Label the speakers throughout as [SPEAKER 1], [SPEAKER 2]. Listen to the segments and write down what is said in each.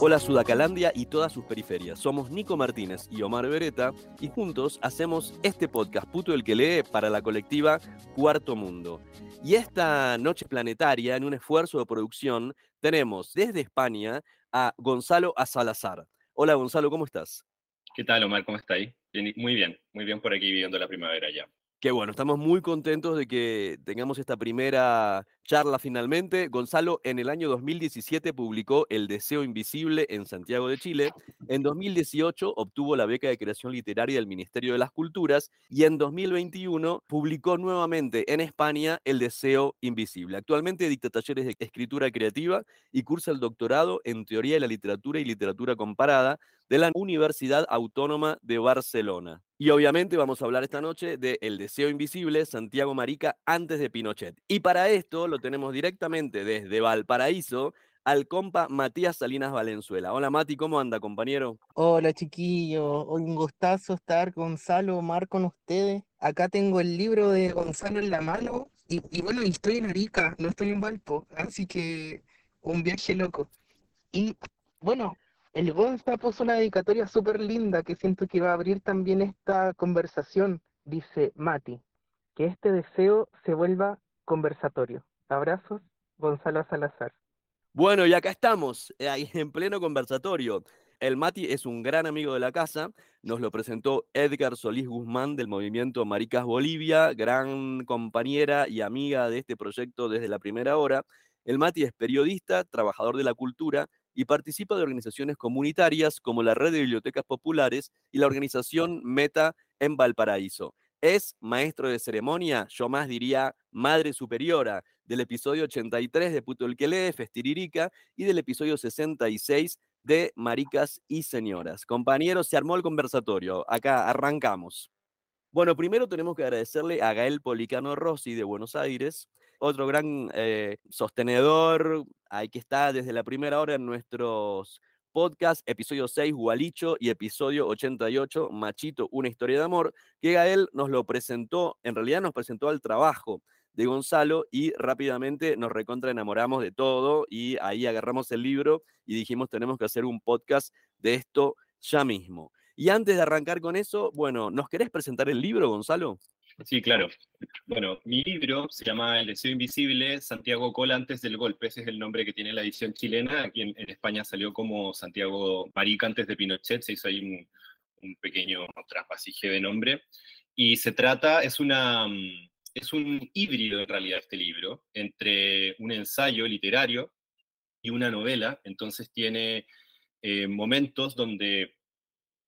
[SPEAKER 1] Hola Sudacalandia y todas sus periferias. Somos Nico Martínez y Omar Beretta y juntos hacemos este podcast Puto el que lee para la colectiva Cuarto Mundo. Y esta noche planetaria, en un esfuerzo de producción, tenemos desde España a Gonzalo Azalazar. Hola Gonzalo, ¿cómo estás?
[SPEAKER 2] ¿Qué tal Omar? ¿Cómo estáis? Muy bien, muy bien por aquí viviendo la primavera ya.
[SPEAKER 1] Qué bueno, estamos muy contentos de que tengamos esta primera charla finalmente. Gonzalo en el año 2017 publicó El Deseo Invisible en Santiago de Chile. En 2018 obtuvo la beca de creación literaria del Ministerio de las Culturas y en 2021 publicó nuevamente en España El Deseo Invisible. Actualmente dicta talleres de escritura creativa y cursa el doctorado en Teoría de la Literatura y Literatura Comparada de la Universidad Autónoma de Barcelona. Y obviamente vamos a hablar esta noche de El Deseo Invisible, Santiago Marica, antes de Pinochet. Y para esto lo tenemos directamente desde Valparaíso al compa Matías Salinas Valenzuela. Hola Mati, ¿cómo anda, compañero?
[SPEAKER 3] Hola chiquillo, un gustazo estar Gonzalo, Omar con ustedes. Acá tengo el libro de Gonzalo en la mano y, y bueno, estoy en Arica, no estoy en Valpo, así que un viaje loco. Y bueno, el Gonza puso una dedicatoria súper linda que siento que va a abrir también esta conversación. Dice Mati, que este deseo se vuelva conversatorio. Abrazos, Gonzalo Salazar.
[SPEAKER 1] Bueno, y acá estamos, eh, en pleno conversatorio. El Mati es un gran amigo de la casa, nos lo presentó Edgar Solís Guzmán del movimiento Maricas Bolivia, gran compañera y amiga de este proyecto desde la primera hora. El Mati es periodista, trabajador de la cultura y participa de organizaciones comunitarias como la Red de Bibliotecas Populares y la organización Meta en Valparaíso. Es maestro de ceremonia, yo más diría madre superiora, del episodio 83 de Puto el que lee, Festiririca, y del episodio 66 de Maricas y Señoras. Compañeros, se armó el conversatorio. Acá arrancamos. Bueno, primero tenemos que agradecerle a Gael Policano Rossi de Buenos Aires, otro gran eh, sostenedor, ahí que está desde la primera hora en nuestros podcasts, episodio 6, Gualicho, y episodio 88, Machito, una historia de amor, que Gael nos lo presentó, en realidad nos presentó al trabajo de Gonzalo y rápidamente nos recontra enamoramos de todo y ahí agarramos el libro y dijimos tenemos que hacer un podcast de esto ya mismo. Y antes de arrancar con eso, bueno, ¿nos querés presentar el libro, Gonzalo?
[SPEAKER 2] Sí, claro. Bueno, mi libro se llama El deseo invisible, Santiago Cola antes del golpe, ese es el nombre que tiene la edición chilena, aquí en, España salió como Santiago Marica antes de Pinochet, se hizo ahí un, pequeño traspasije de nombre, y se trata, es una... Es un híbrido en realidad este libro, entre un ensayo literario y una novela, entonces tiene eh, momentos donde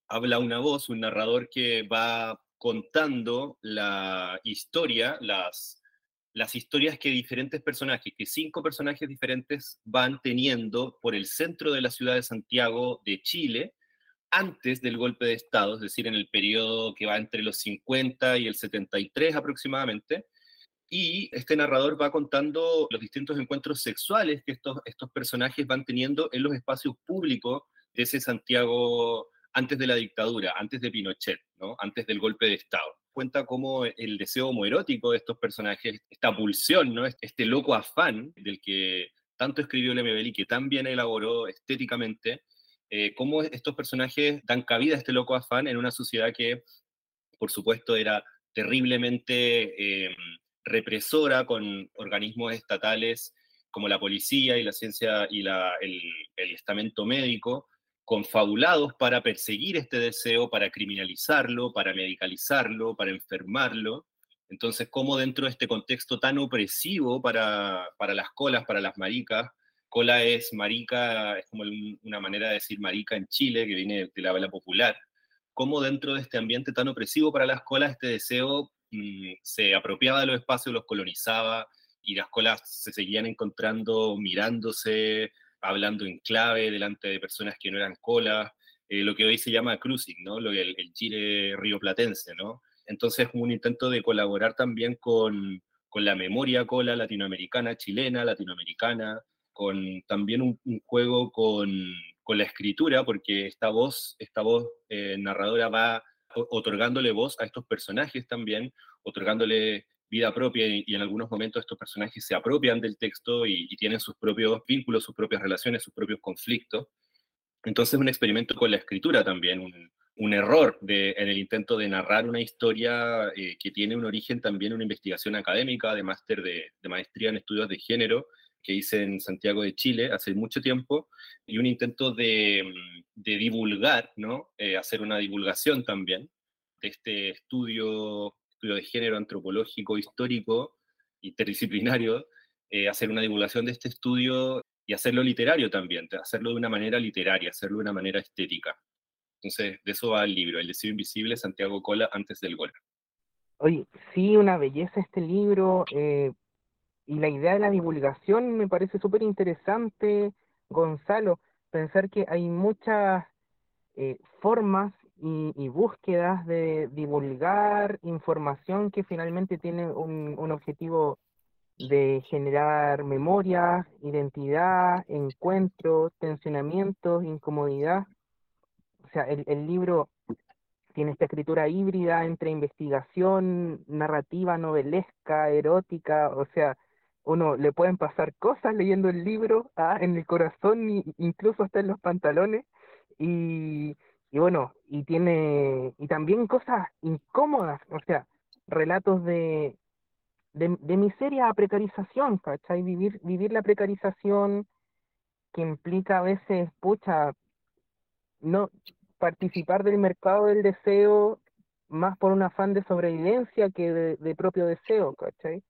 [SPEAKER 2] habla una voz, un narrador que va contando la historia, las, historias que diferentes personajes, que cinco personajes diferentes van teniendo por el centro de la ciudad de Santiago de Chile antes del golpe de Estado, es decir, en el periodo que va entre los 50 y el 73 aproximadamente. Y este narrador va contando los distintos encuentros sexuales que estos, estos personajes van teniendo en los espacios públicos de ese Santiago antes de la dictadura, antes de Pinochet, ¿no? antes del golpe de Estado. Cuenta cómo el deseo homoerótico de estos personajes, esta pulsión, ¿no? este loco afán del que tanto escribió Lemebel y que tan bien elaboró estéticamente, eh, cómo estos personajes dan cabida a este loco afán en una sociedad que, por supuesto, era terriblemente eh, represora con organismos estatales como la policía y la ciencia y el estamento médico, confabulados para perseguir este deseo, para criminalizarlo, para medicalizarlo, para enfermarlo. Entonces, ¿cómo dentro de este contexto tan opresivo para, para las colas, para las maricas, cola es marica, es como una manera de decir marica en Chile, que viene de la vela popular, cómo dentro de este ambiente tan opresivo para las colas, este deseo mm, se apropiaba de los espacios, los colonizaba, y las colas se seguían encontrando, mirándose, hablando en clave delante de personas que no eran colas, eh, lo que hoy se llama cruising, ¿no? Lo, el, el Chile rioplatense, ¿no? Entonces, un intento de colaborar también con, con la memoria cola latinoamericana, chilena, latinoamericana, con también un, juego con, con, la escritura, porque esta voz, esta voz eh, narradora va otorgándole voz a estos personajes también, otorgándole vida propia y, en algunos momentos estos personajes se apropian del texto y, tienen sus propios vínculos, sus propias relaciones, sus propios conflictos. Entonces un experimento con la escritura también, un, error en el intento de narrar una historia eh, que tiene un origen también una investigación académica de máster de, maestría en estudios de género que hice en Santiago de Chile hace mucho tiempo y un intento de, divulgar, ¿no? Eh, hacer una divulgación también de este estudio estudio de género antropológico, histórico, interdisciplinario, eh, hacer una divulgación de este estudio y hacerlo literario también, hacerlo de una manera literaria, hacerlo de una manera estética. Entonces, de eso va el libro, El deseo invisible, Santiago Cola, antes del gol.
[SPEAKER 3] Oye, sí, una belleza este libro, eh, y la idea de la divulgación me parece súper interesante, Gonzalo, pensar que hay muchas eh, formas y, búsquedas de divulgar información que finalmente tiene un, objetivo de generar memoria, identidad, encuentro, tensionamiento, incomodidad. O sea, el, el libro tiene esta escritura híbrida entre investigación, narrativa, novelesca, erótica, o sea, uno le pueden pasar cosas leyendo el libro ah, en el corazón, incluso hasta en los pantalones, y, y bueno, y tiene, y también cosas incómodas, o sea, relatos de, de, de miseria a precarización, ¿cachai? Vivir, vivir la precarización que implica a veces, pucha, no participar del mercado del deseo más por un afán de sobrevivencia que de, propio deseo, ¿cachai?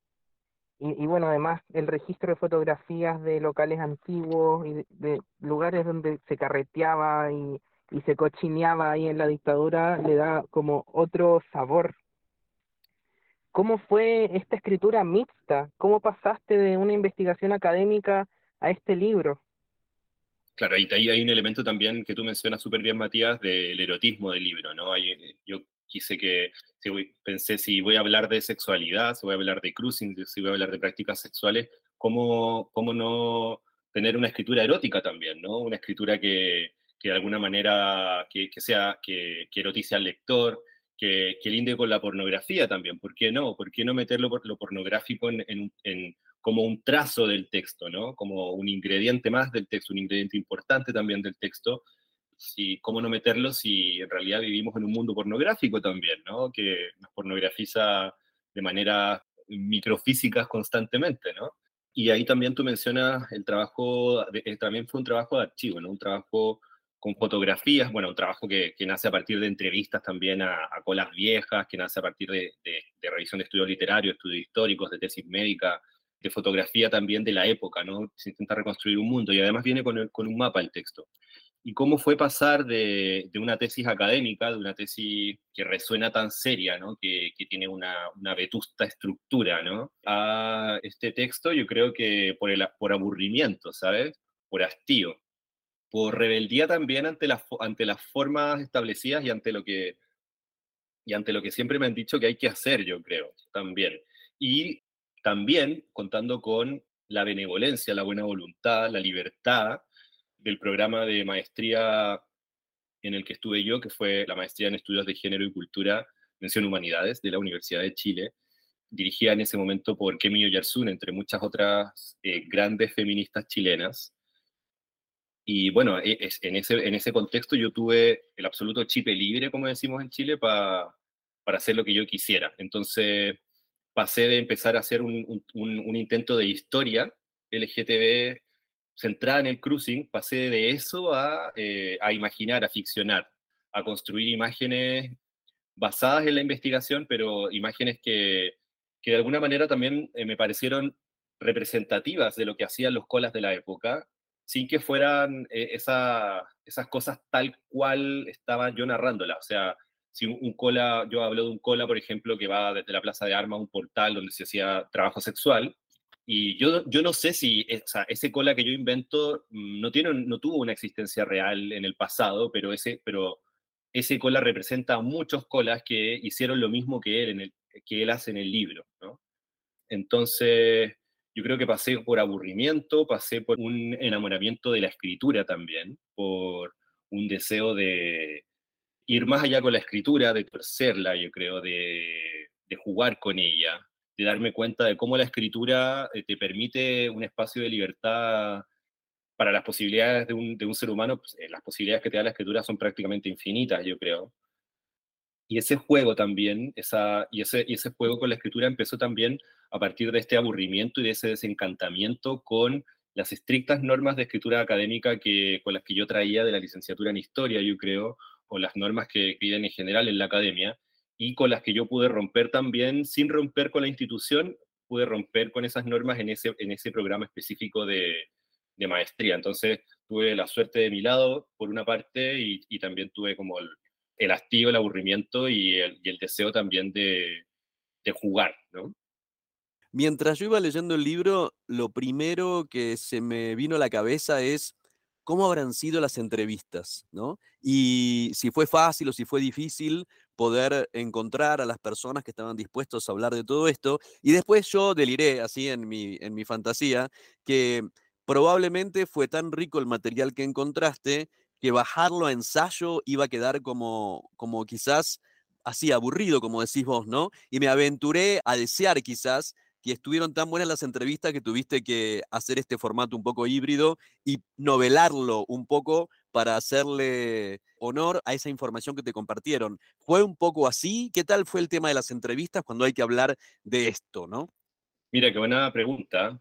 [SPEAKER 3] Y, y, bueno, además el registro de fotografías de locales antiguos y de lugares donde se carreteaba y y se cochineaba ahí en la dictadura, le da como otro sabor. ¿Cómo fue esta escritura mixta? ¿Cómo pasaste de una investigación académica a este libro?
[SPEAKER 2] Claro, ahí, ahí hay un elemento también que tú mencionas súper bien, Matías, del erotismo del libro, ¿no? yo quise que, pensé si voy a hablar de sexualidad, si voy a hablar de cruising, si voy a hablar de prácticas sexuales, ¿cómo, cómo no tener una escritura erótica también, ¿no? Una escritura que, que de alguna manera que, sea, que, que, erotice al lector, que, que, linde con la pornografía también. ¿Por qué no? ¿Por qué no meterlo por lo pornográfico en, en, como un trazo del texto, ¿no? Como un ingrediente más del texto, un ingrediente importante también del texto. Si, ¿Cómo no meterlo si en realidad vivimos en un mundo pornográfico también, ¿no? Que nos pornografiza de manera microfísicas constantemente, ¿no? Y ahí también tú mencionas el trabajo, eh, también fue un trabajo de archivo, ¿no? Un trabajo con fotografías, bueno, un trabajo que, nace a partir de entrevistas también a, colas viejas, que nace a partir de, revisión de estudios literarios, estudios históricos, de tesis médica, de fotografía también de la época, ¿no? Se intenta reconstruir un mundo y además viene con, un mapa el texto. ¿Y cómo fue pasar de, una tesis académica, de una tesis que resuena tan seria, ¿no? que, tiene una, vetusta estructura, ¿no? a este texto? Yo creo que por, el, por aburrimiento, ¿sabes? Por hastío por rebeldía también ante las, ante las formas establecidas y ante lo que y ante lo que siempre me han dicho que hay que hacer, yo creo, también. Y también contando con la benevolencia, la buena voluntad, la libertad del programa de maestría en el que estuve yo, que fue la maestría en estudios de género y cultura, mención humanidades, de la Universidad de Chile, dirigida en ese momento por Kemi Oyarsun, entre muchas otras eh, grandes feministas chilenas, y bueno, e, en ese, en ese contexto yo tuve el absoluto chipe libre, como decimos en Chile, para hacer lo que yo quisiera. Entonces pasé de empezar a hacer un, un, intento de historia LGTB centrada en el cruising, pasé de eso a, eh, a imaginar, a ficcionar, a construir imágenes basadas en la investigación, pero imágenes que, que de alguna manera también eh, me parecieron representativas de lo que hacían los colas de la época sin que fueran eh, esas cosas tal cual estaba yo narrándola. O sea, si un, cola, yo hablo de un cola, por ejemplo, que va desde la Plaza de Armas a un portal donde se hacía trabajo sexual, y yo, yo no sé si o sea, ese cola que yo invento no, tiene, no tuvo una existencia real en el pasado, pero ese, pero ese cola representa a muchos colas que hicieron lo mismo que él, en el, que él hace en el libro. ¿no? Entonces, yo creo que pasé por aburrimiento, pasé por un enamoramiento de la escritura también, por un deseo de ir más allá con la escritura, de torcerla, yo creo, de, jugar con ella, de darme cuenta de cómo la escritura eh, te permite un espacio de libertad para las posibilidades de un, de un ser humano, pues, eh, las posibilidades que te da la escritura son prácticamente infinitas, yo creo. Y ese juego también, esa, y, ese, y ese juego con la escritura empezó también a partir de este aburrimiento y de ese desencantamiento con las estrictas normas de escritura académica que, con las que yo traía de la licenciatura en historia, yo creo, o las normas que viven en general en la academia, y con las que yo pude romper también, sin romper con la institución, pude romper con esas normas en ese, en ese programa específico de, de maestría. Entonces tuve la suerte de mi lado, por una parte, y, y también tuve como el, el, hastío, el aburrimiento y el, y el deseo también de, de jugar, ¿no?
[SPEAKER 1] Mientras yo iba leyendo el libro, lo primero que se me vino a la cabeza es cómo habrán sido las entrevistas, ¿no? Y si fue fácil o si fue difícil poder encontrar a las personas que estaban dispuestos a hablar de todo esto. Y después yo deliré así en mi, en mi fantasía que probablemente fue tan rico el material que encontraste que bajarlo a ensayo iba a quedar como, como quizás así aburrido, como decís vos, ¿no? Y me aventuré a desear quizás que estuvieron tan buenas las entrevistas que tuviste que hacer este formato un poco híbrido y novelarlo un poco para hacerle honor a esa información que te compartieron. ¿Fue un poco así? ¿Qué tal fue el tema de las entrevistas cuando hay que hablar de esto, no?
[SPEAKER 2] Mira, qué buena pregunta.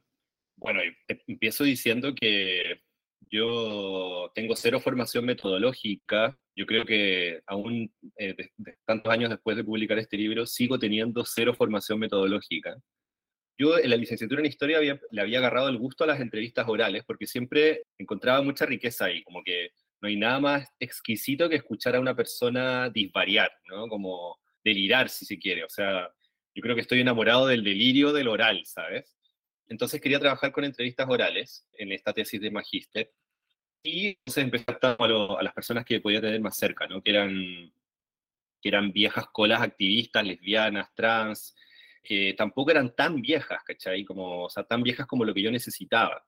[SPEAKER 2] Bueno, em, empiezo diciendo que yo tengo cero formación metodológica. Yo creo que aún eh, de tantos años después de publicar este libro, sigo teniendo cero formación metodológica yo en la licenciatura en historia le había agarrado el gusto a las entrevistas orales porque siempre encontraba mucha riqueza ahí, como que no hay nada más exquisito que escuchar a una persona disvariar, ¿no? Como delirar, si se quiere. O sea, yo creo que estoy enamorado del delirio del oral, ¿sabes? Entonces quería trabajar con entrevistas orales en esta tesis de magíster y entonces empecé a, a, las personas que podía tener más cerca, ¿no? Que eran, que eran viejas colas activistas, lesbianas, trans, que tampoco eran tan viejas, ¿cachai? Como, o sea, tan viejas como lo que yo necesitaba.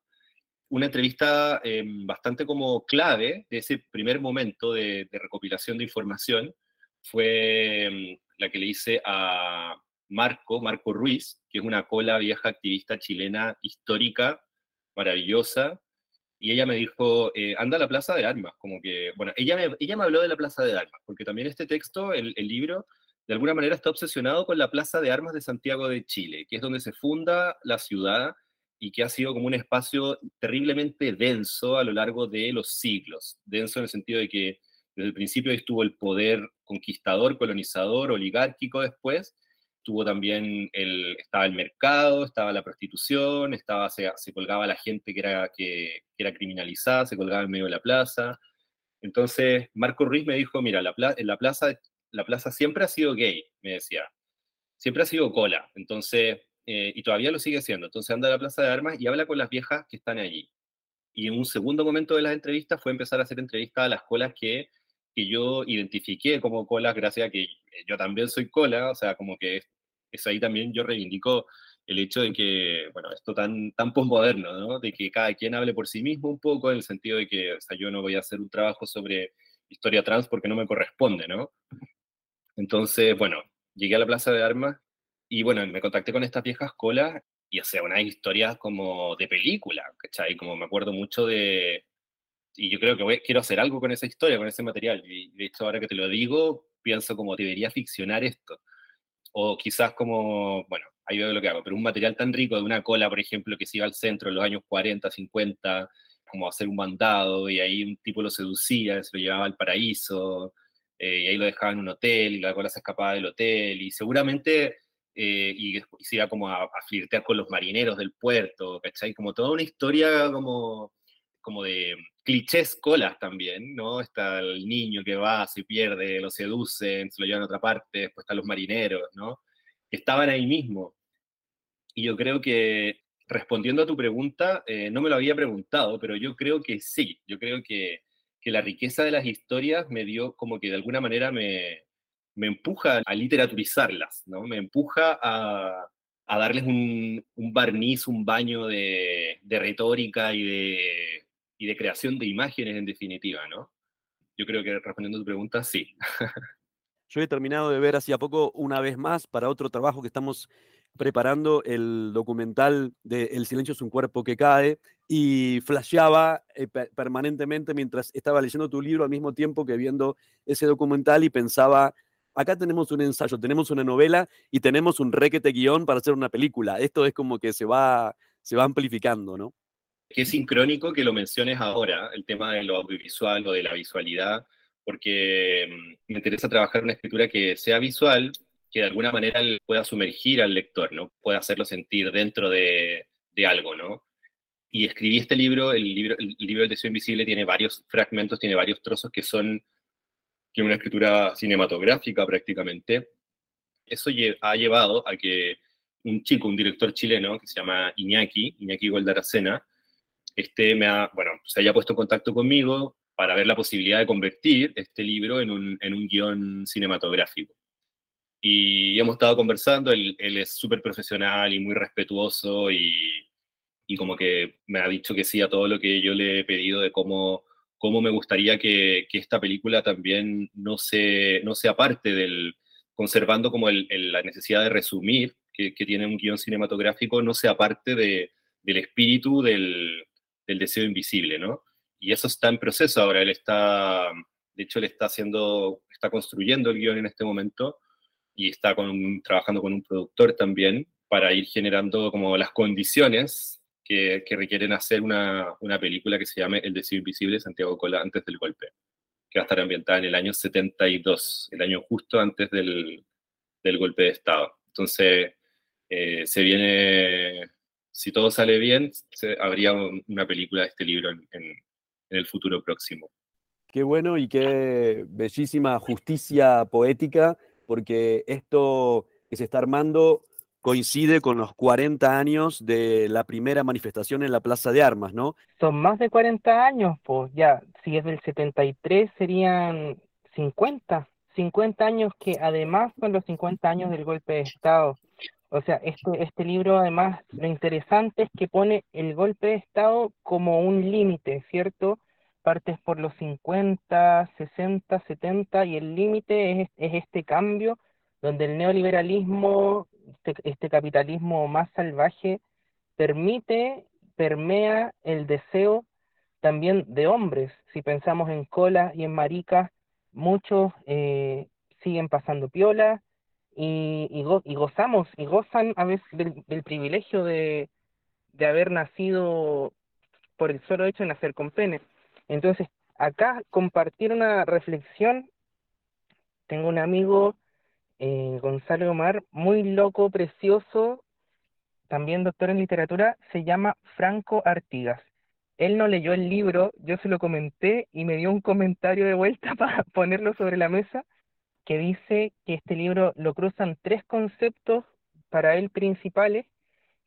[SPEAKER 2] Una entrevista eh, bastante como clave de ese primer momento de, recopilación de información fue um, la que le hice a Marco, Marco Ruiz, que es una cola vieja activista chilena histórica, maravillosa, y ella me dijo, eh, anda a la Plaza de Armas, como que, bueno, ella me, ella me habló de la Plaza de Armas, porque también este texto, el libro, de alguna manera está obsesionado con la Plaza de Armas de Santiago de Chile, que es donde se funda la ciudad y que ha sido como un espacio terriblemente denso a lo largo de los siglos. Denso en el sentido de que desde el principio estuvo el poder conquistador, colonizador, oligárquico después, tuvo también el, estaba el mercado, estaba la prostitución, estaba, se, colgaba la gente que era, que, que, era criminalizada, se colgaba en medio de la plaza. Entonces, Marco Ruiz me dijo, mira, la, en la plaza la plaza siempre ha sido gay, me decía. Siempre ha sido cola. Entonces, eh, y todavía lo sigue siendo. Entonces anda a la plaza de armas y habla con las viejas que están allí. Y en un segundo momento de las entrevistas fue empezar a hacer entrevistas a las colas que, que yo identifiqué como colas gracias a que yo también soy cola, o sea, como que es, ahí también yo reivindico el hecho de que, bueno, esto tan, tan posmoderno, ¿no? De que cada quien hable por sí mismo un poco, en el sentido de que, o sea, yo no voy a hacer un trabajo sobre historia trans porque no me corresponde, ¿no? Entonces, bueno, llegué a la Plaza de Armas y bueno, me contacté con estas viejas colas y o sea, unas historias como de película, ¿cachai? Como me acuerdo mucho de... Y yo creo que quiero hacer algo con esa historia, con ese material. Y de hecho, ahora que te lo digo, pienso como debería ficcionar esto. O quizás como, bueno, ahí veo lo que hago, pero un material tan rico de una cola, por ejemplo, que se iba al centro en los años 40, 50, como hacer un mandado y ahí un tipo lo seducía, se lo llevaba al paraíso, eh, y ahí lo dejaba en un hotel, y la cola se escapaba del hotel, y seguramente, eh, y, y, se iba como a, a, flirtear con los marineros del puerto, ¿cachai? Como toda una historia como, como de clichés colas también, ¿no? Está el niño que va, se pierde, lo seducen, se lo llevan a otra parte, después están los marineros, ¿no? Estaban ahí mismo. Y yo creo que, respondiendo a tu pregunta, eh, no me lo había preguntado, pero yo creo que sí, yo creo que que la riqueza de las historias me dio como que de alguna manera me, me empuja a literaturizarlas, ¿no? Me empuja a, a darles un, un, barniz, un baño de, de retórica y de, y de, creación de imágenes en definitiva, ¿no? Yo creo que respondiendo a tu pregunta, sí.
[SPEAKER 1] Yo he terminado de ver hace poco una vez más para otro trabajo que estamos preparando el documental de El silencio es un cuerpo que cae y flasheaba eh, permanentemente mientras estaba leyendo tu libro al mismo tiempo que viendo ese documental y pensaba, acá tenemos un ensayo, tenemos una novela y tenemos un requete guion para hacer una película. Esto es como que se va, se va amplificando, ¿no?
[SPEAKER 2] Es sincrónico que lo menciones ahora, el tema de lo audiovisual o de la visualidad, porque mm, me interesa trabajar una escritura que sea visual, que de alguna manera pueda sumergir al lector, ¿no? Pueda hacerlo sentir dentro de, de algo, ¿no? Y escribí este libro, el libro, el libro del deseo invisible tiene varios fragmentos, tiene varios trozos que son que una escritura cinematográfica prácticamente. Eso ha llevado a que un chico, un director chileno que se llama Iñaki, Iñaki Goldaracena, este me ha, bueno, se haya puesto en contacto conmigo para ver la posibilidad de convertir este libro en un, en un guion cinematográfico. Y hemos estado conversando, él, es súper profesional y muy respetuoso y, y, como que me ha dicho que sí a todo lo que yo le he pedido de cómo, cómo me gustaría que, que esta película también no, se, no sea parte del, conservando como el, la necesidad de resumir que, que, tiene un guion cinematográfico, no sea parte de, del espíritu del, del deseo invisible, ¿no? Y eso está en proceso ahora, él está, de hecho, él está haciendo, está construyendo el guion en este momento y está con trabajando con un productor también para ir generando como las condiciones que, requieren hacer una, una, película que se llame El deseo invisible de Santiago Cola antes del golpe, que va a estar ambientada en el año 72, el año justo antes del, del golpe de Estado. Entonces, eh, se viene, si todo sale bien, habría una película de este libro en, en, en el futuro próximo.
[SPEAKER 1] Qué bueno y qué bellísima justicia poética porque esto que se está armando coincide con los 40 años de la primera manifestación en la Plaza de Armas, ¿no?
[SPEAKER 3] Son más de 40 años, pues ya, si es del 73 serían 50, 50 años que además son los 50 años del golpe de Estado. O sea, este, este libro además lo interesante es que pone el golpe de Estado como un límite, ¿cierto? partes por los 50, 60, 70 y el límite es, es, este cambio donde el neoliberalismo, este, este, capitalismo más salvaje, permite, permea el deseo también de hombres. Si pensamos en colas y en maricas, muchos eh, siguen pasando piola y, y, y, gozamos y gozan a veces del, del privilegio de, de haber nacido por el solo hecho de nacer con pene. Entonces, acá compartir una reflexión, tengo un amigo, eh, Gonzalo Omar, muy loco, precioso, también doctor en literatura, se llama Franco Artigas. Él no leyó el libro, yo se lo comenté y me dio un comentario de vuelta para ponerlo sobre la mesa, que dice que este libro lo cruzan tres conceptos para él principales,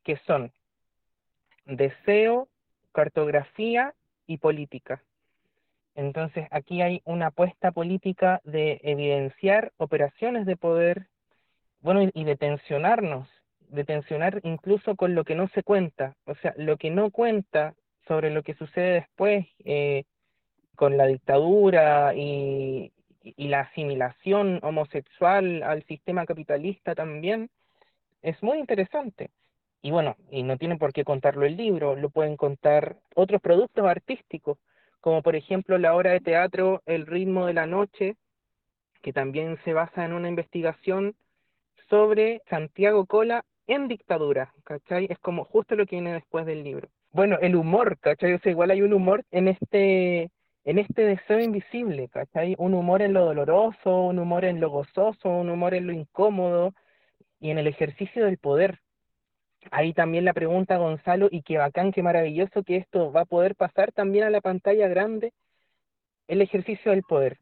[SPEAKER 3] que son deseo, cartografía y política. Entonces, aquí hay una apuesta política de evidenciar operaciones de poder, bueno, y de tensionarnos, de tensionar incluso con lo que no se cuenta, o sea, lo que no cuenta sobre lo que sucede después eh, con la dictadura y, y la asimilación homosexual al sistema capitalista también, es muy interesante. Y bueno, y no tiene por qué contarlo el libro, lo pueden contar otros productos artísticos como por ejemplo la obra de teatro El ritmo de la noche, que también se basa en una investigación sobre Santiago Cola en dictadura, ¿cachai? Es como justo lo que viene después del libro. Bueno, el humor, ¿cachai? O sea, igual hay un humor en este, en este deseo invisible, ¿cachai? Un humor en lo doloroso, un humor en lo gozoso, un humor en lo incómodo y en el ejercicio del poder, ahí también la pregunta, Gonzalo, y qué bacán, qué maravilloso que esto va a poder pasar también a la pantalla grande, el ejercicio del poder,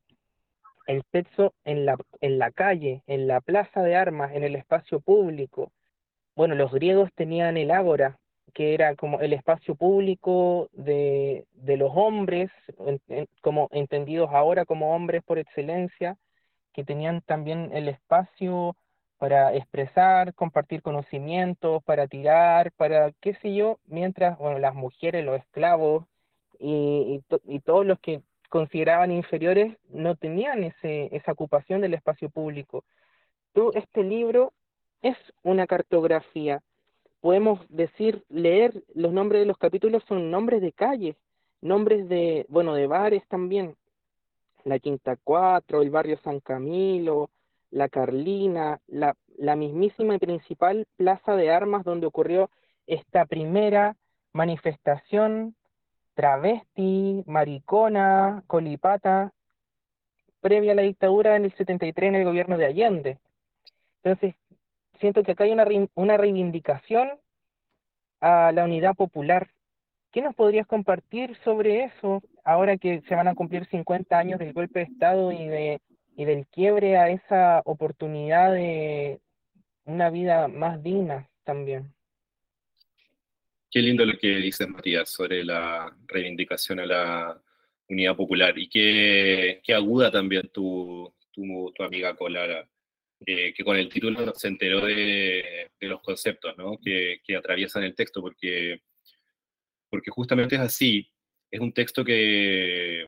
[SPEAKER 3] el sexo en la, en la calle, en la plaza de armas, en el espacio público. Bueno, los griegos tenían el ágora, que era como el espacio público de, de los hombres, como entendidos ahora como hombres por excelencia, que tenían también el espacio para expresar, compartir conocimientos, para tirar, para qué sé yo, mientras, bueno, las mujeres, los esclavos y, y, y todos los que consideraban inferiores no tenían ese, esa ocupación del espacio público. Tú, este libro es una cartografía. Podemos decir, leer los nombres de los capítulos son nombres de calles, nombres de, bueno, de bares también. La Quinta Cuatro, el barrio San Camilo, la Carlina, la, la mismísima y principal plaza de armas donde ocurrió esta primera manifestación travesti, maricona, colipata, previa a la dictadura en el 73 en el gobierno de Allende. Entonces, siento que acá hay una, una reivindicación a la unidad popular. ¿Qué nos podrías compartir sobre eso ahora que se van a cumplir 50 años del golpe de Estado y, de, y del quiebre a esa oportunidad de una vida más digna también?
[SPEAKER 2] Qué lindo lo que dices, Matías, sobre la reivindicación a la unidad popular y qué, qué aguda también tu, tu, tu amiga Colara, eh, que con el título se enteró de, de los conceptos ¿no? que, que, atraviesan el texto, porque, porque justamente es así. Es un texto que,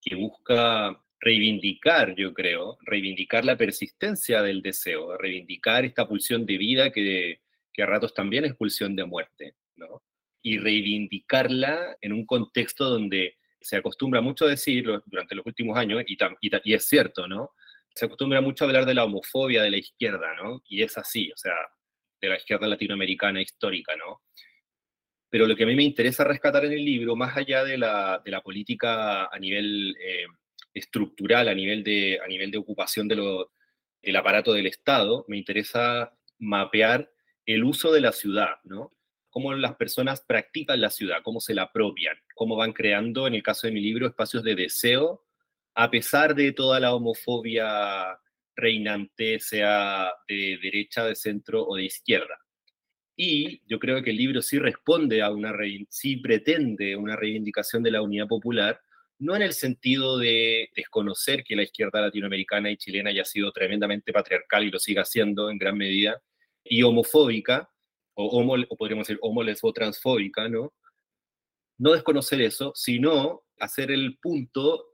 [SPEAKER 2] que busca reivindicar, yo creo, reivindicar la persistencia del deseo, reivindicar esta pulsión de vida que que a ratos también es pulsión de muerte, ¿no? Y reivindicarla en un contexto donde se acostumbra mucho a decirlo durante los últimos años, y, y, es cierto, ¿no? Se acostumbra mucho a hablar de la homofobia de la izquierda, ¿no? Y es así, o sea, de la izquierda latinoamericana histórica, ¿no? Pero lo que a mí me interesa rescatar en el libro, más allá de la, de la política a nivel eh, estructural, a nivel de, a nivel de ocupación de del aparato del Estado, me interesa mapear el uso de la ciudad, ¿no? Cómo las personas practican la ciudad, cómo se la apropian, cómo van creando, en el caso de mi libro, espacios de deseo, a pesar de toda la homofobia reinante, sea de derecha, de centro o de izquierda. Y yo creo que el libro sí responde a una, sí pretende una reivindicación de la unidad popular, no en el sentido de desconocer que la izquierda latinoamericana y chilena haya sido tremendamente patriarcal y lo siga siendo en gran medida, y homofóbica, o, o podríamos decir homo transfóbica, ¿no? No desconocer eso, sino hacer el punto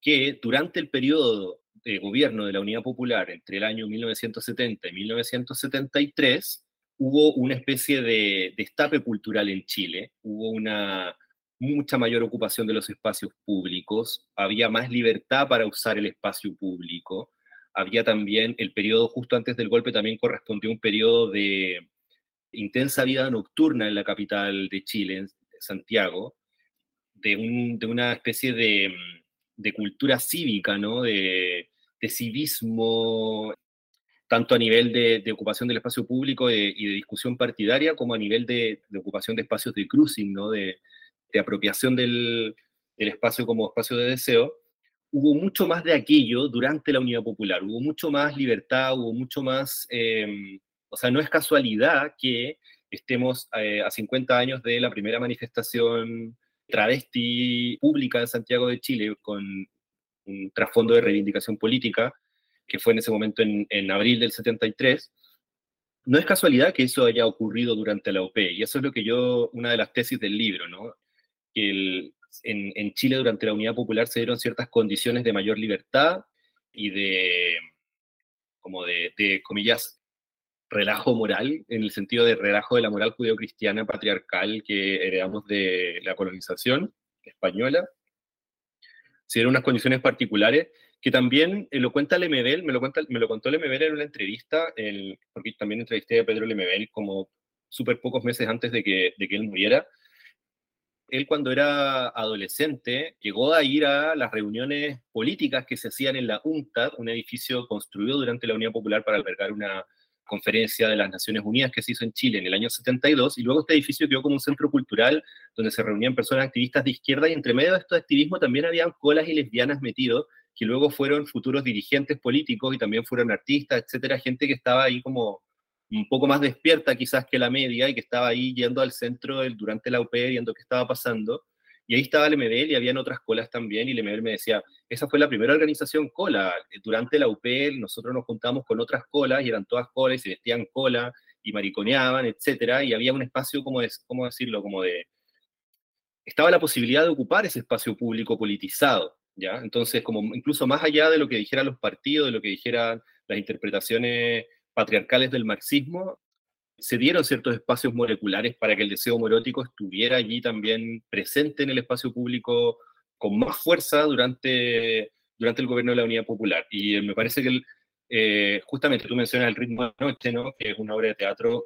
[SPEAKER 2] que durante el periodo de gobierno de la Unidad Popular entre el año 1970 y 1973 hubo una especie de destape cultural en Chile, hubo una mucha mayor ocupación de los espacios públicos, había más libertad para usar el espacio público, había también el periodo justo antes del golpe, también correspondió un periodo de intensa vida nocturna en la capital de Chile, en Santiago, de, un, de una especie de, de, cultura cívica, ¿no? de, de civismo, tanto a nivel de, de, ocupación del espacio público y de discusión partidaria, como a nivel de, ocupación de espacios de cruising, ¿no? de, apropiación del, espacio como espacio de deseo hubo mucho más de aquello durante la Unidad Popular, hubo mucho más libertad, hubo mucho más, em, o sea, no es casualidad que estemos eh, a 50 años de la primera manifestación travesti pública en Santiago de Chile con un trasfondo de reivindicación política, que fue en ese momento en, abril del 73, no es casualidad que eso haya ocurrido durante la OP, y eso es lo que yo, una de las tesis del libro, ¿no? Que el, en, Chile durante la Unidad Popular se dieron ciertas condiciones de mayor libertad y de, como de, comillas, relajo moral, en el sentido de relajo de la moral judeocristiana patriarcal que heredamos de la colonización española. Se dieron unas condiciones particulares que también eh, lo cuenta Lemebel, me lo, cuenta, me lo contó Lemebel en una entrevista, porque también entrevisté a Pedro Lemebel como súper pocos meses antes de que, de que él muriera, él cuando era adolescente llegó a ir a las reuniones políticas que se hacían en la UNTAD, un edificio construido durante la Unidad Popular para albergar una conferencia de las Naciones Unidas que se hizo en Chile en el año 72, y luego este edificio quedó como un centro cultural donde se reunían personas activistas de izquierda, y entre medio de este activismo también habían colas y lesbianas metidos, que luego fueron futuros dirigentes políticos y también fueron artistas, etcétera, gente que estaba ahí como un poco más despierta quizás que la media y que estaba ahí yendo al centro del, durante la UP viendo qué estaba pasando. Y ahí estaba el MBL y habían otras colas también y el MBL me decía, esa fue la primera organización cola. Durante la UP nosotros nos juntamos con otras colas y eran todas colas y se vestían cola y mariconeaban, etcétera, y había un espacio, como de, ¿cómo decirlo? Como de... Estaba la posibilidad de ocupar ese espacio público politizado, ¿ya? Entonces, como incluso más allá de lo que dijeran los partidos, de lo que dijeran las interpretaciones patriarcales del marxismo, se dieron ciertos espacios moleculares para que el deseo morótico estuviera allí también presente en el espacio público con más fuerza durante, durante el gobierno de la Unidad Popular. Y me parece que eh, justamente tú mencionas El ritmo de la noche, ¿no? que es una obra de teatro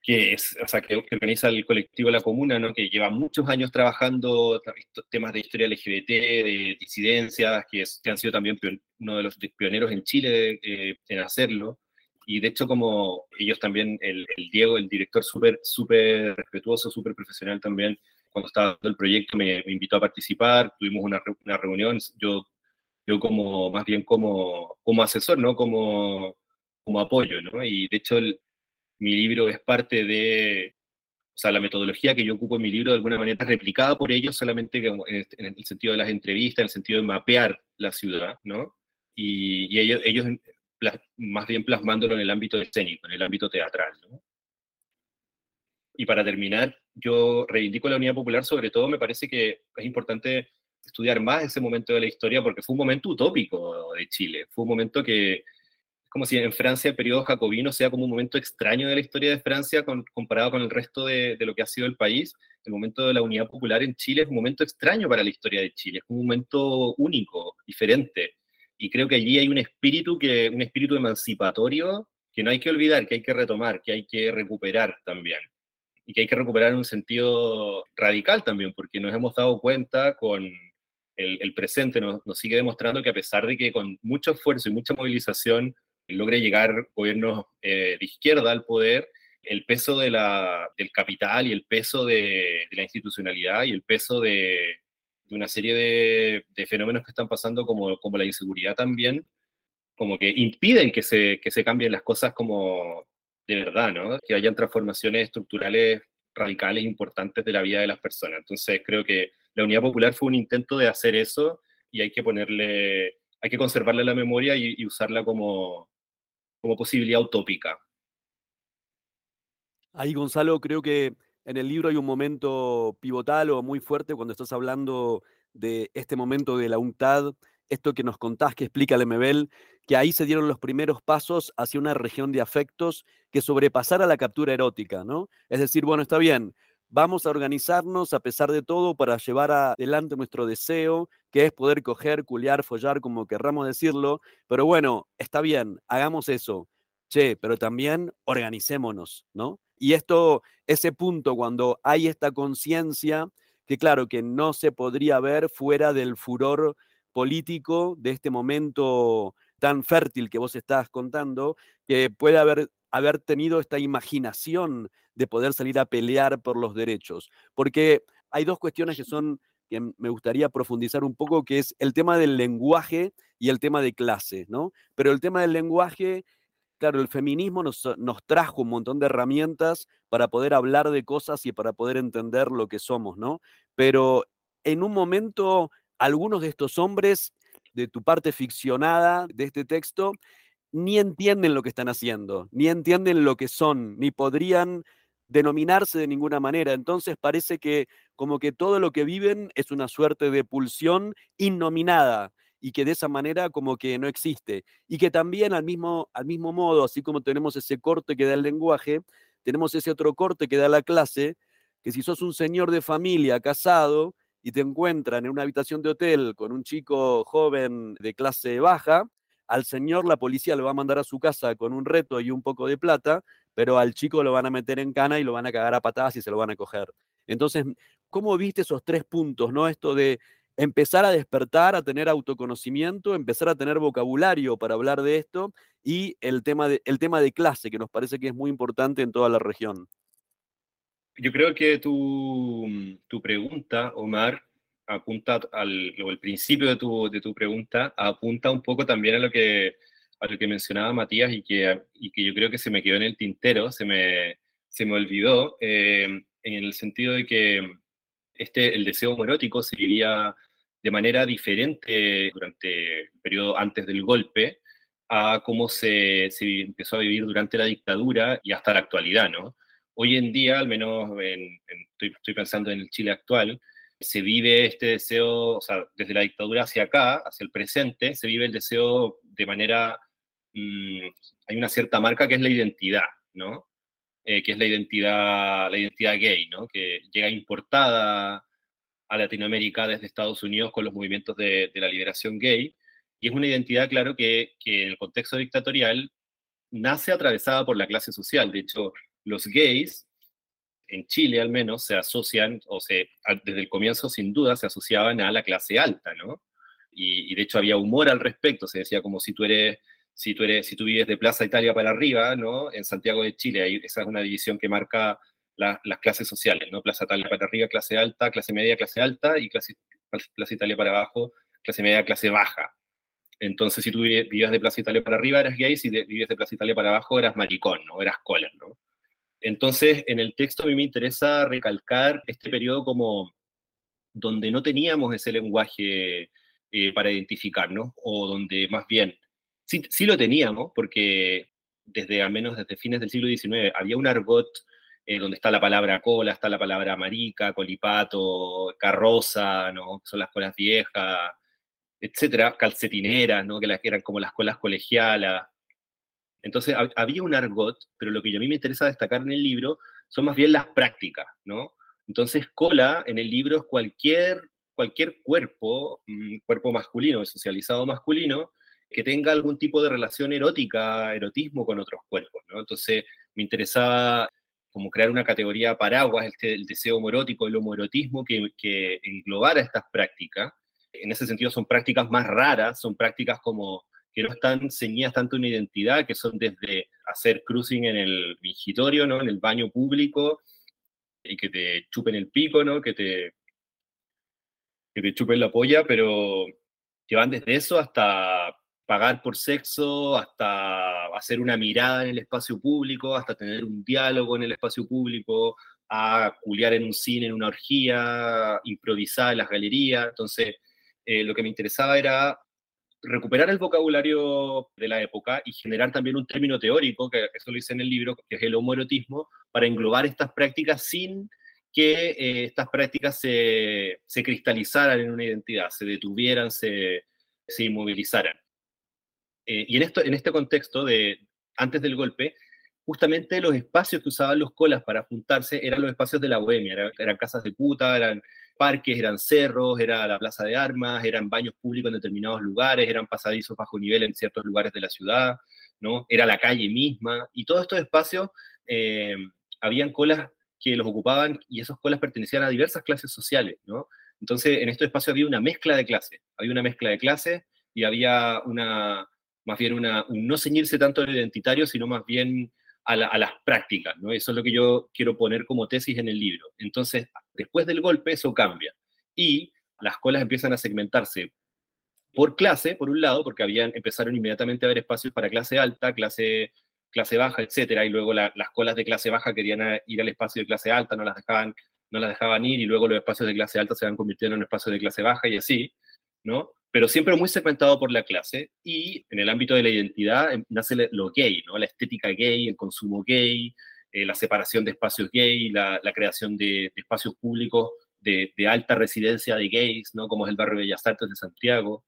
[SPEAKER 2] que, es, o sea, que, organiza el colectivo La Comuna, ¿no? que lleva muchos años trabajando temas de historia LGBT, de disidencias, que, han sido también uno de los pioneros en Chile eh, en hacerlo. Y de hecho, como ellos también, el, Diego, el director súper súper respetuoso, súper profesional también, cuando estaba dando el proyecto me, invitó a participar, tuvimos una, una, reunión, yo, yo como, más bien como, como asesor, ¿no? Como, como apoyo, ¿no? Y de hecho el, mi libro es parte de, o sea, la metodología que yo ocupo en mi libro de alguna manera es replicada por ellos, solamente en el sentido de las entrevistas, en el sentido de mapear la ciudad, ¿no? Y, ellos, ellos más bien plasmándolo en el ámbito escénico, en el ámbito teatral, ¿no? Y para terminar, yo reivindico la unidad popular, sobre todo me parece que es importante estudiar más ese momento de la historia porque fue un momento utópico de Chile, fue un momento que como si en Francia el periodo jacobino sea como un momento extraño de la historia de Francia comparado con el resto de, lo que ha sido el país. El momento de la unidad popular en Chile es un momento extraño para la historia de Chile, es un momento único, diferente. Y creo que allí hay un espíritu, que, un espíritu emancipatorio que no hay que olvidar, que hay que retomar, que hay que recuperar también. Y que hay que recuperar en un sentido radical también, porque nos hemos dado cuenta con el, presente, nos, nos sigue demostrando que a pesar de que con mucho esfuerzo y mucha movilización logre llegar gobiernos eh, de izquierda al poder, el peso de la, del capital y el peso de, la institucionalidad y el peso de, una serie de, fenómenos que están pasando como, como la inseguridad también, como que impiden que se, que se cambien las cosas como de verdad, ¿no? Que hayan transformaciones estructurales radicales importantes de la vida de las personas. Entonces creo que la Unidad Popular fue un intento de hacer eso y hay que ponerle, hay que conservarle la memoria y usarla como, como posibilidad utópica.
[SPEAKER 1] Ahí, Gonzalo, creo que en el libro hay un momento pivotal o muy fuerte cuando estás hablando de este momento de la UNTAD, esto que nos contás, que explica Lemebel, que ahí se dieron los primeros pasos hacia una región de afectos que sobrepasara la captura erótica, ¿no? Es decir, bueno, está bien, vamos a organizarnos a pesar de todo para llevar adelante nuestro deseo, que es poder coger, culiar, follar, como querramos decirlo, pero bueno, está bien, hagamos eso. Che, pero también organicémonos, ¿no? Y esto, ese punto, cuando hay esta conciencia, que claro, que no se podría ver fuera del furor político de este momento tan fértil que vos estás contando, que puede haber, haber tenido esta imaginación de poder salir a pelear por los derechos. Porque hay dos cuestiones que son que me gustaría profundizar un poco, que es el tema del lenguaje y el tema de clase, ¿no? Pero el tema del lenguaje, claro, el feminismo nos, nos trajo un montón de herramientas para poder hablar de cosas y para poder entender lo que somos, ¿no? Pero en un momento, algunos de estos hombres, de tu parte ficcionada de este texto, ni entienden lo que están haciendo, ni entienden lo que son, ni podrían denominarse de ninguna manera. Entonces parece que como que todo lo que viven es una suerte de pulsión innominada y que de esa manera como que no existe. Y que también al mismo, al mismo modo, así como tenemos ese corte que da el lenguaje, tenemos ese otro corte que da la clase, que si sos un señor de familia casado y te encuentran en una habitación de hotel con un chico joven de clase baja, al señor la policía lo va a mandar a su casa con un reto y un poco de plata, pero al chico lo van a meter en cana y lo van a cagar a patadas y se lo van a coger. Entonces, ¿cómo viste esos tres puntos, no? Esto de empezar a despertar, a tener autoconocimiento, empezar a tener vocabulario para hablar de esto y el tema de, el tema de clase, que nos parece que es muy importante en toda la región.
[SPEAKER 2] Yo creo que tu, tu pregunta, Omar, apunta al o el principio de tu, de tu pregunta, apunta un poco también a lo que, a lo que mencionaba Matías y que, y que yo creo que se me quedó en el tintero, se me, se me olvidó, eh, en el sentido de que este, el deseo homoerótico se vivía de manera diferente durante el periodo antes del golpe a cómo se, se empezó a vivir durante la dictadura y hasta la actualidad, ¿no? Hoy en día, al menos estoy, estoy pensando en el Chile actual, se vive este deseo, o sea, desde la dictadura hacia acá, hacia el presente, se vive el deseo de manera mm, hay una cierta marca que es la identidad, ¿no? Eh, que es la identidad, la identidad gay, ¿no? Que llega importada a Latinoamérica desde Estados Unidos con los movimientos de, la liberación gay. Y es una identidad, claro, que, que en el contexto dictatorial nace atravesada por la clase social. De hecho, los gays, en Chile al menos, se asocian, o se, desde el comienzo sin duda, se asociaban a la clase alta, ¿no? Y, de hecho había humor al respecto, se decía como si tú eres, si tú eres, si tú vives de Plaza Italia para arriba, ¿no? En Santiago de Chile, esa es una división que marca las clases sociales, ¿no? Plaza Italia para arriba, clase alta, clase media, clase alta, y clase, Plaza Italia para abajo, clase media, clase baja. Entonces, si tú vivías de Plaza Italia para arriba, eras gay, si vivías de Plaza Italia para abajo, eras maricón, ¿no? Eras cola, ¿no? Entonces, en el texto a mí me interesa recalcar este periodo como donde no teníamos ese lenguaje eh, para identificarnos, o donde más bien sí, sí, lo teníamos, porque desde al menos desde fines del siglo XIX había un argot eh, donde está la palabra cola, está la palabra marica, colipato, carroza, ¿no? son las colas viejas, etcétera, calcetineras, ¿no? que, eran como las colas colegialas. Entonces había un argot, pero lo que a mí me interesa destacar en el libro son más bien las prácticas, ¿no? Entonces cola en el libro es cualquier, cualquier cuerpo, mm, cuerpo masculino, socializado masculino, que tenga algún tipo de relación erótica, erotismo con otros cuerpos, ¿no? Entonces me interesaba como crear una categoría paraguas, este, el deseo homoerótico, el homoerotismo, que, que englobara estas prácticas en ese sentido son prácticas más raras, son prácticas como que no están ceñidas tanto en una identidad, que son desde hacer cruising en el mingitorio, ¿no? En el baño público, y que te chupen el pico, ¿no? Que te, que te chupen la polla, pero que van desde eso hasta pagar por sexo, hasta hacer una mirada en el espacio público, hasta tener un diálogo en el espacio público, a culiar en un cine, en una orgía, improvisar en las galerías. Entonces, eh, lo que me interesaba era recuperar el vocabulario de la época y generar también un término teórico, que eso lo hice en el libro, que es el homoerotismo, para englobar estas prácticas sin que eh, estas prácticas se, cristalizaran en una identidad, se detuvieran, se, se inmovilizaran. Eh, y en, esto, en este contexto de antes del golpe, justamente los espacios que usaban los colas para juntarse eran los espacios de la bohemia, eran, casas de puta, eran parques, eran cerros, era la plaza de armas, eran baños públicos en determinados lugares, eran pasadizos bajo nivel en ciertos lugares de la ciudad, ¿no? Era la calle misma, y todos estos espacios eh, habían colas que los ocupaban y esas colas pertenecían a diversas clases sociales, ¿no? Entonces, en estos espacios había una mezcla de clases, había una mezcla de clases y había una, más bien una, un no ceñirse tanto al identitario, sino más bien a, las prácticas, ¿no? Eso es lo que yo quiero poner como tesis en el libro. Entonces, después del golpe, eso cambia. Y las colas empiezan a segmentarse por clase, por un lado, porque habían, empezaron inmediatamente a haber espacios para clase alta, clase, clase baja, etcétera, y luego las colas de clase baja querían ir al espacio de clase alta, no las dejaban, no las dejaban ir, y luego los espacios de clase alta se van convirtiendo en espacios de clase baja y así, ¿no? Pero siempre muy segmentado por la clase y en el ámbito de la identidad em, nace lo gay, ¿no? La estética gay, el consumo gay, eh, la separación de espacios gay, la, creación de, espacios públicos de, alta residencia de gays, ¿no? Como es el barrio Bellas Artes de Santiago.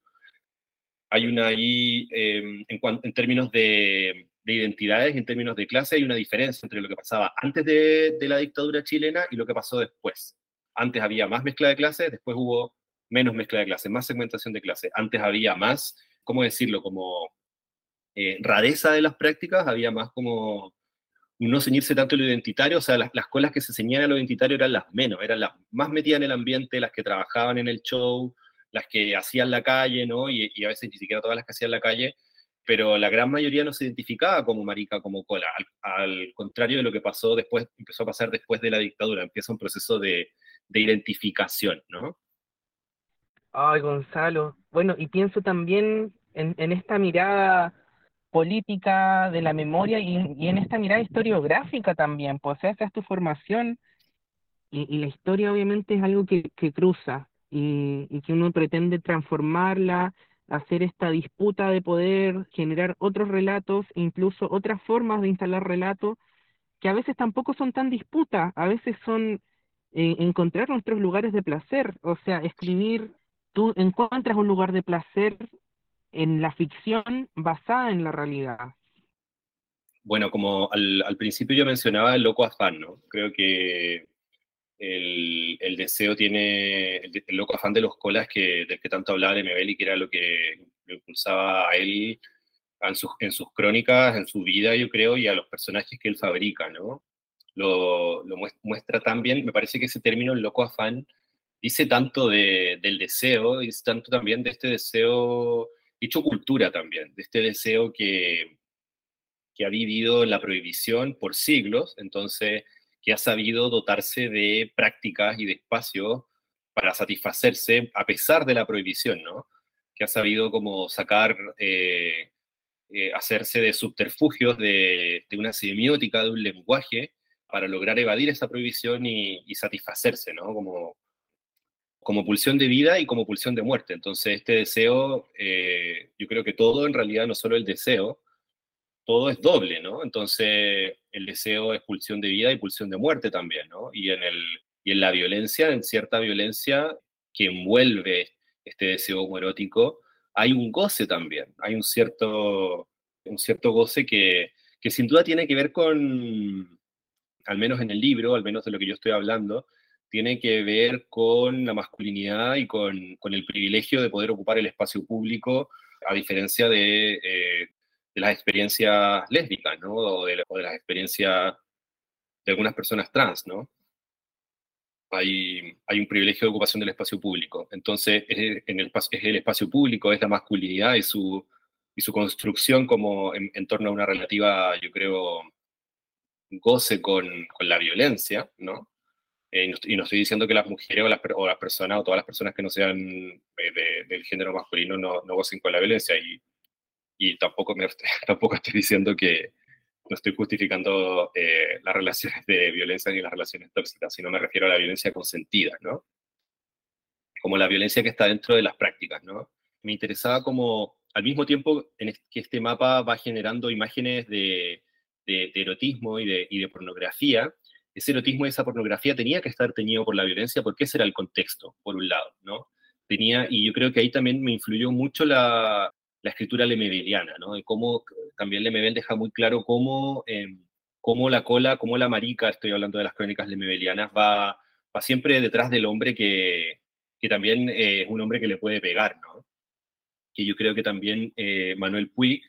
[SPEAKER 2] Hay una ahí, em, en, en, términos de, de, identidades, en términos de clase, hay una diferencia entre lo que pasaba antes de, de la dictadura chilena y lo que pasó después. Antes había más mezcla de clases, después hubo menos mezcla de clase, más segmentación de clase. Antes había más, ¿cómo decirlo? Como eh, rareza de las prácticas, había más como no ceñirse tanto lo identitario, o sea, las, las colas que se ceñían a lo identitario eran las menos, eran las más metidas en el ambiente, las que trabajaban en el show, las que hacían la calle, ¿no? Y, a veces ni siquiera todas las que hacían la calle, pero la gran mayoría no se identificaba como marica, como cola, al, contrario de lo que pasó después, empezó a pasar después de la dictadura, empieza un proceso de, de identificación, ¿no?
[SPEAKER 3] Ay, Gonzalo. Bueno, y pienso también en, en esta mirada política de la memoria y, en esta mirada historiográfica también, pues esa es tu formación y, la historia obviamente es algo que, que cruza y, y que uno pretende transformarla, hacer esta disputa de poder, generar otros relatos, incluso otras formas de instalar relatos que a veces tampoco son tan disputas, a veces son eh, encontrar nuestros lugares de placer, o sea, escribir tú encuentras un lugar de placer en la ficción basada en la realidad?
[SPEAKER 2] Bueno, como al, principio yo mencionaba el loco afán, ¿no? Creo que el, deseo tiene, el, loco afán de los colas que, del que tanto hablaba de Mebeli, que era lo que lo impulsaba a él en sus, en sus crónicas, en su vida, yo creo, y a los personajes que él fabrica, ¿no? Lo, lo muestra tan bien, me parece que ese término, el loco afán, dice tanto de, del deseo, dice tanto también de este deseo, hecho cultura también, de este deseo que, que ha vivido la prohibición por siglos, entonces que ha sabido dotarse de prácticas y de espacios para satisfacerse a pesar de la prohibición, ¿no? Que ha sabido como sacar, eh, eh, hacerse de subterfugios de, de, una semiótica, de un lenguaje, para lograr evadir esa prohibición y, y satisfacerse, ¿no? Como, como pulsión de vida y como pulsión de muerte. Entonces, este deseo, eh, yo creo que todo en realidad, no solo el deseo, todo es doble, ¿no? Entonces, el deseo es pulsión de vida y pulsión de muerte también, ¿no? Y en, el, y en la violencia, en cierta violencia que envuelve este deseo erótico, hay un goce también, hay un cierto, un cierto goce que, que sin duda tiene que ver con, al menos en el libro, al menos de lo que yo estoy hablando, tiene que ver con la masculinidad y con, el privilegio de poder ocupar el espacio público, a diferencia de, eh, las experiencias lésbicas, ¿no? O de, las experiencias de algunas personas trans, ¿no? Hay, un privilegio de ocupación del espacio público. Entonces, es, en el, es el espacio público, es la masculinidad y su, construcción como en, torno a una relativa, yo creo, goce con la violencia, ¿no? Eh, y no estoy diciendo que las mujeres o las, o las, personas o todas las personas que no sean eh, del género masculino no, no, gocen con la violencia. Y y tampoco, me, tampoco estoy diciendo que no estoy justificando eh, las relaciones de violencia ni las relaciones tóxicas, sino me refiero a la violencia consentida, ¿no? Como la violencia que está dentro de las prácticas, ¿no? Me interesaba como, al mismo tiempo en que este mapa va generando imágenes de, de, erotismo y de, y de pornografía, ese erotismo esa pornografía tenía que estar teñido por la violencia porque ese era el contexto, por un lado, ¿no? Tenía, y yo creo que ahí también me influyó mucho la, la escritura lemebeliana, ¿no? Y cómo también Lemebel deja muy claro cómo, em, cómo la cola, cómo la marica, estoy hablando de las crónicas lemebelianas, va, va siempre detrás del hombre que, que también eh, es un hombre que le puede pegar, ¿no? Que yo creo que también eh, Manuel Puig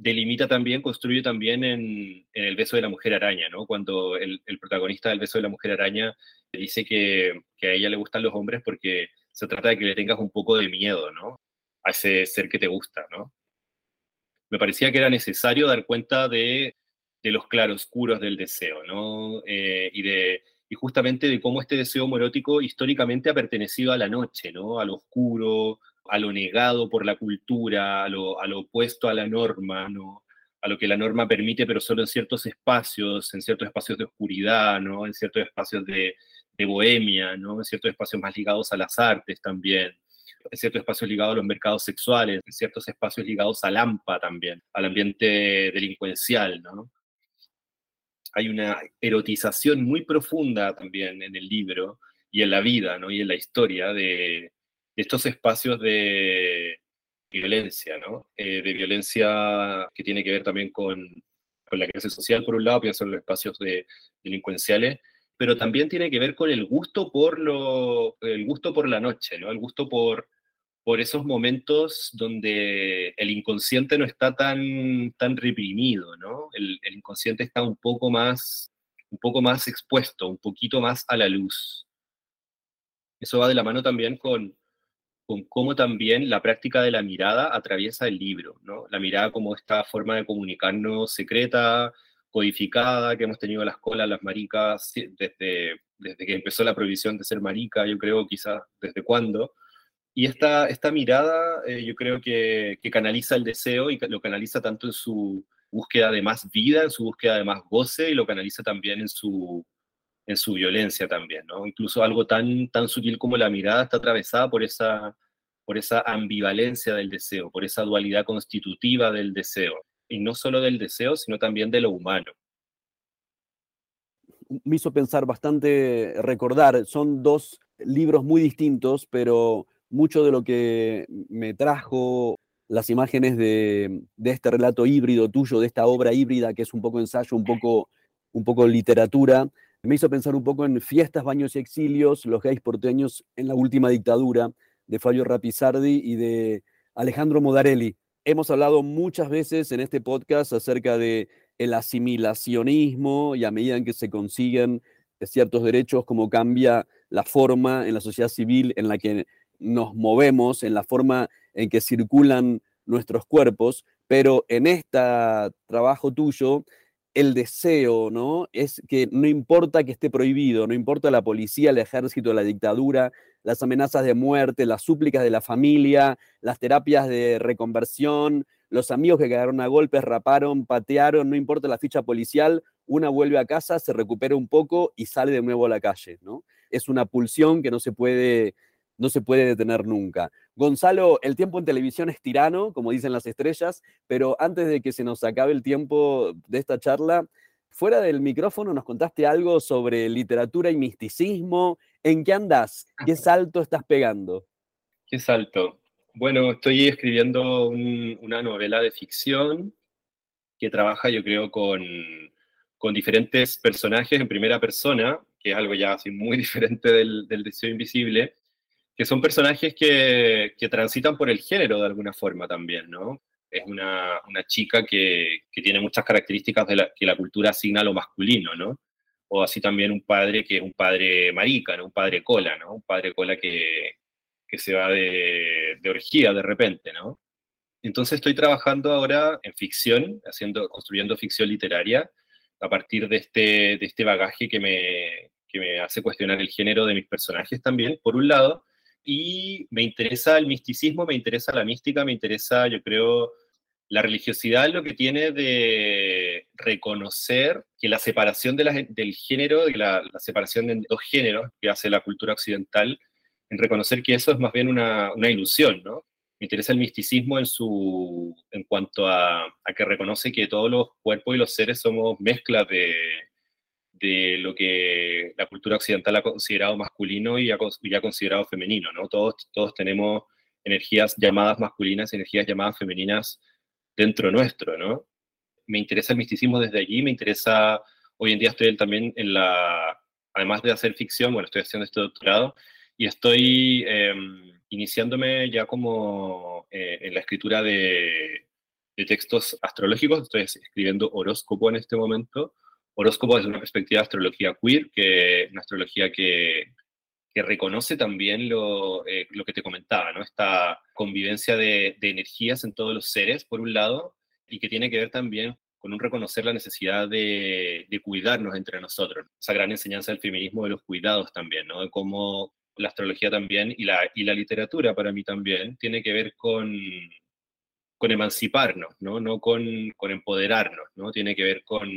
[SPEAKER 2] delimita también, construye también en, El beso de la mujer araña, ¿no? Cuando el, protagonista del beso de la mujer araña dice que, que a ella le gustan los hombres porque se trata de que le tengas un poco de miedo, ¿no? a ese ser que te gusta, ¿no? Me parecía que era necesario dar cuenta de, de los claroscuros del deseo, ¿no? Eh, y, de, y justamente de cómo este deseo homoerótico históricamente ha pertenecido a la noche, ¿no? A lo oscuro, a lo negado por la cultura, a lo, opuesto a la norma, ¿no? a lo que la norma permite, pero solo en ciertos espacios, en ciertos espacios de oscuridad, ¿no? en ciertos espacios de, de bohemia, ¿no? en ciertos espacios más ligados a las artes también en ciertos espacios ligados a los mercados sexuales, en ciertos espacios ligados al AMPA también, al ambiente delincuencial, ¿no? Hay una erotización muy profunda también en el libro y en la vida, ¿no? Y en la historia de, estos espacios de violencia, ¿no? Eh, de violencia que tiene que ver también con, la clase social, por un lado, pienso en los espacios de, delincuenciales, pero también tiene que ver con el gusto por lo, el gusto por la noche, ¿no? El gusto por, por esos momentos donde el inconsciente no está tan, tan reprimido, ¿no? El, el, inconsciente está un poco más, un poco más expuesto, un poquito más a la luz. Eso va de la mano también con, con cómo también la práctica de la mirada atraviesa el libro, ¿no? La mirada como esta forma de comunicarnos secreta, codificada que hemos tenido las colas, las maricas, desde, desde que empezó la prohibición de ser marica, yo creo quizás desde cuándo. Y esta, esta mirada eh, yo creo que, que, canaliza el deseo y lo canaliza tanto en su búsqueda de más vida, en su búsqueda de más goce y lo canaliza también en su, en su violencia también. Incluso algo tan, tan sutil como la mirada está atravesada por esa, por esa ambivalencia del deseo, por esa dualidad constitutiva del deseo y no solo del deseo, sino también de lo humano.
[SPEAKER 1] Me hizo pensar bastante, recordar, son dos libros muy distintos, pero mucho de lo que me trajo las imágenes de, este relato híbrido tuyo, de esta obra híbrida que es un poco ensayo, un poco, un poco literatura, me hizo pensar un poco en fiestas, baños y exilios, los gays porteños en la última dictadura, de Fabio Rapizardi y de Alejandro Modarelli. Hemos hablado muchas veces en este podcast acerca de el asimilacionismo y a medida en que se consiguen ciertos derechos, cómo cambia la forma en la sociedad civil en la que nos movemos, en la forma en que circulan nuestros cuerpos, pero en este trabajo tuyo, el deseo, ¿no? Es que no importa que esté prohibido, no importa la policía, el ejército, la dictadura, las amenazas de muerte, las súplicas de la familia, las terapias de reconversión, los amigos que quedaron a golpes, raparon, patearon, no importa la ficha policial, una vuelve a casa, se recupera un poco y sale de nuevo a la calle, ¿no? Es una pulsión que no se puede no se puede detener nunca. Gonzalo, el tiempo en televisión es tirano, como dicen las estrellas, pero antes de que se nos acabe el tiempo de esta charla, fuera del micrófono nos contaste algo sobre literatura y misticismo. ¿En qué andas? ¿Qué salto estás pegando?
[SPEAKER 2] ¿Qué salto? Bueno, estoy escribiendo una novela de ficción que trabaja, yo creo, con, con, diferentes personajes en primera persona, que es algo ya así muy diferente del, del Deseo Invisible, que son personajes que, que, transitan por el género de alguna forma también, ¿no? Es una, una chica que, que, tiene muchas características de la, que la cultura asigna a lo masculino, ¿no? O así también un padre que es un padre marica, ¿no? Un padre cola, ¿no? Un padre cola que, que se va de, de orgía de repente, ¿no? Entonces estoy trabajando ahora en ficción, haciendo, construyendo ficción literaria, a partir de este, de este bagaje que me, que me hace cuestionar el género de mis personajes también, por un lado, y me interesa el misticismo, me interesa la mística, me interesa, yo creo, la religiosidad, lo que tiene de reconocer que la separación de del género, la, la, separación de dos géneros que hace la cultura occidental, en reconocer que eso es más bien una, una ilusión, ¿no? Me interesa el misticismo en, su, en cuanto a, a que reconoce que todos los cuerpos y los seres somos mezclas de, de lo que la cultura occidental ha considerado masculino y ha, considerado femenino, ¿no? Todos, todos tenemos energías llamadas masculinas y energías llamadas femeninas dentro nuestro, ¿no? Me interesa el misticismo desde allí, me interesa, hoy en día estoy también en la, además de hacer ficción, bueno, estoy haciendo este doctorado y estoy em, iniciándome ya como eh, en la escritura de, de textos astrológicos, estoy escribiendo horóscopo en este momento, Horóscopo desde una perspectiva de astrología queer, que una astrología que, que reconoce también lo, eh, lo, que te comentaba, ¿no? Esta convivencia de, de, energías en todos los seres, por un lado, y que tiene que ver también con un reconocer la necesidad de, de cuidarnos entre nosotros. Esa gran enseñanza del feminismo de los cuidados también, ¿no? De cómo la astrología también y la, y la literatura para mí también tiene que ver con, con emanciparnos, ¿no? No con, con empoderarnos, ¿no? Tiene que ver con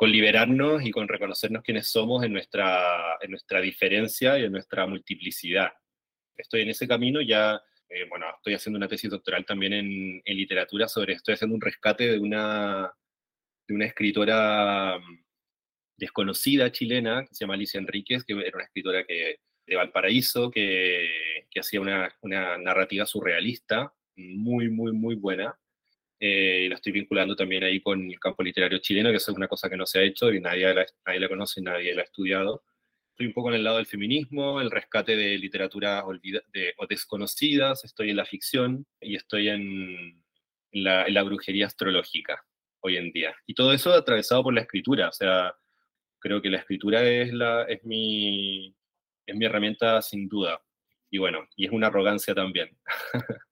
[SPEAKER 2] con liberarnos y con reconocernos quiénes somos en nuestra, en nuestra diferencia y en nuestra multiplicidad. Estoy en ese camino, ya, eh, bueno, estoy haciendo una tesis doctoral también en, en, literatura sobre, estoy haciendo un rescate de una, de una escritora mm, desconocida chilena, que se llama Alicia Enríquez, que era una escritora que, de Valparaíso, que, que hacía una, una narrativa surrealista, muy, muy, muy buena eh, la estoy vinculando también ahí con el campo literario chileno, que es una cosa que no se ha hecho y nadie la, nadie la conoce, nadie la ha estudiado. Estoy un poco en el lado del feminismo, el rescate de literaturas de, o desconocidas, estoy en la ficción y estoy en, la, en la brujería astrológica hoy en día. Y todo eso atravesado por la escritura, o sea, creo que la escritura es, la, es, mi, es mi herramienta sin duda. Y bueno, y es una arrogancia también.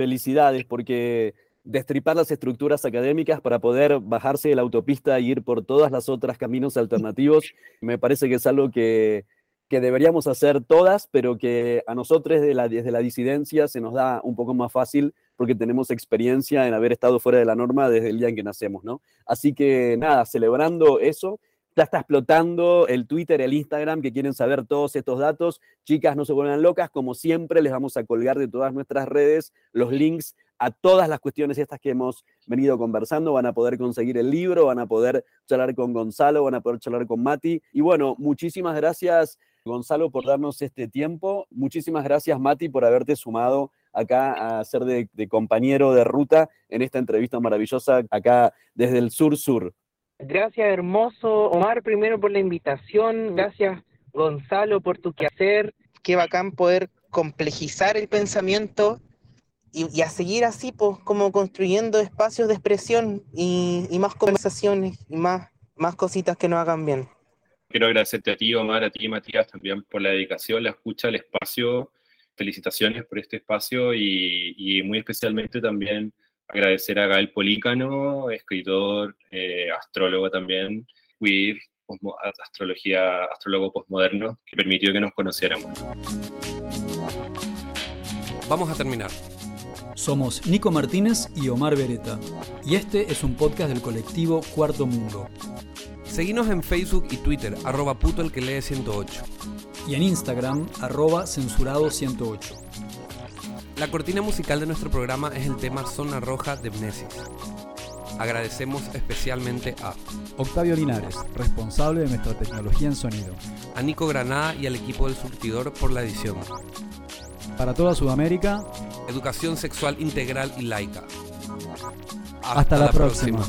[SPEAKER 1] Felicidades, porque destripar las estructuras académicas para poder bajarse de la autopista y ir por todas las otras caminos alternativos, me parece que es algo que, que deberíamos hacer todas, pero que a nosotros de la, desde la disidencia se nos da un poco más fácil porque tenemos experiencia en haber estado fuera de la norma desde el día en que nacemos, ¿no? Así que nada, celebrando eso, ya está explotando el Twitter, el Instagram, que quieren saber todos estos datos. Chicas, no se vuelvan locas. Como siempre, les vamos a colgar de todas nuestras redes los links a todas las cuestiones estas que hemos venido conversando. Van a poder conseguir el libro, van a poder charlar con Gonzalo, van a poder charlar con Mati. Y bueno, muchísimas gracias, Gonzalo, por darnos este tiempo. Muchísimas gracias, Mati, por haberte sumado acá a ser de, de compañero de ruta en esta entrevista maravillosa acá desde el sur-sur.
[SPEAKER 3] Gracias, hermoso Omar, primero por la invitación. Gracias, Gonzalo, por tu quehacer. Qué bacán poder complejizar el pensamiento y, y a seguir así, pues, como construyendo espacios de expresión y, y más conversaciones y más, más cositas que nos hagan bien.
[SPEAKER 2] Quiero agradecerte a ti, Omar, a ti, Matías, también por la dedicación, la escucha, el espacio. Felicitaciones por este espacio y, y muy especialmente también agradecer a Gael Polícano, escritor, eh, astrólogo también, queer, posmo- astrología, astrólogo postmoderno, que permitió que nos conociéramos.
[SPEAKER 4] Vamos a terminar.
[SPEAKER 5] Somos Nico Martínez y Omar Beretta, y este es un podcast del colectivo Cuarto Mundo.
[SPEAKER 4] Seguinos en Facebook y Twitter, arroba puto el que lee 108.
[SPEAKER 5] Y en Instagram, arroba censurado108.
[SPEAKER 4] La cortina musical de nuestro programa es el tema Zona Roja de Mnesis. Agradecemos especialmente a,
[SPEAKER 5] Octavio Linares, responsable de nuestra tecnología en sonido.
[SPEAKER 4] a Nico Granada y al equipo del surtidor por la edición.
[SPEAKER 5] Para toda Sudamérica,
[SPEAKER 4] Educación sexual integral y laica.
[SPEAKER 5] hasta, la, próxima.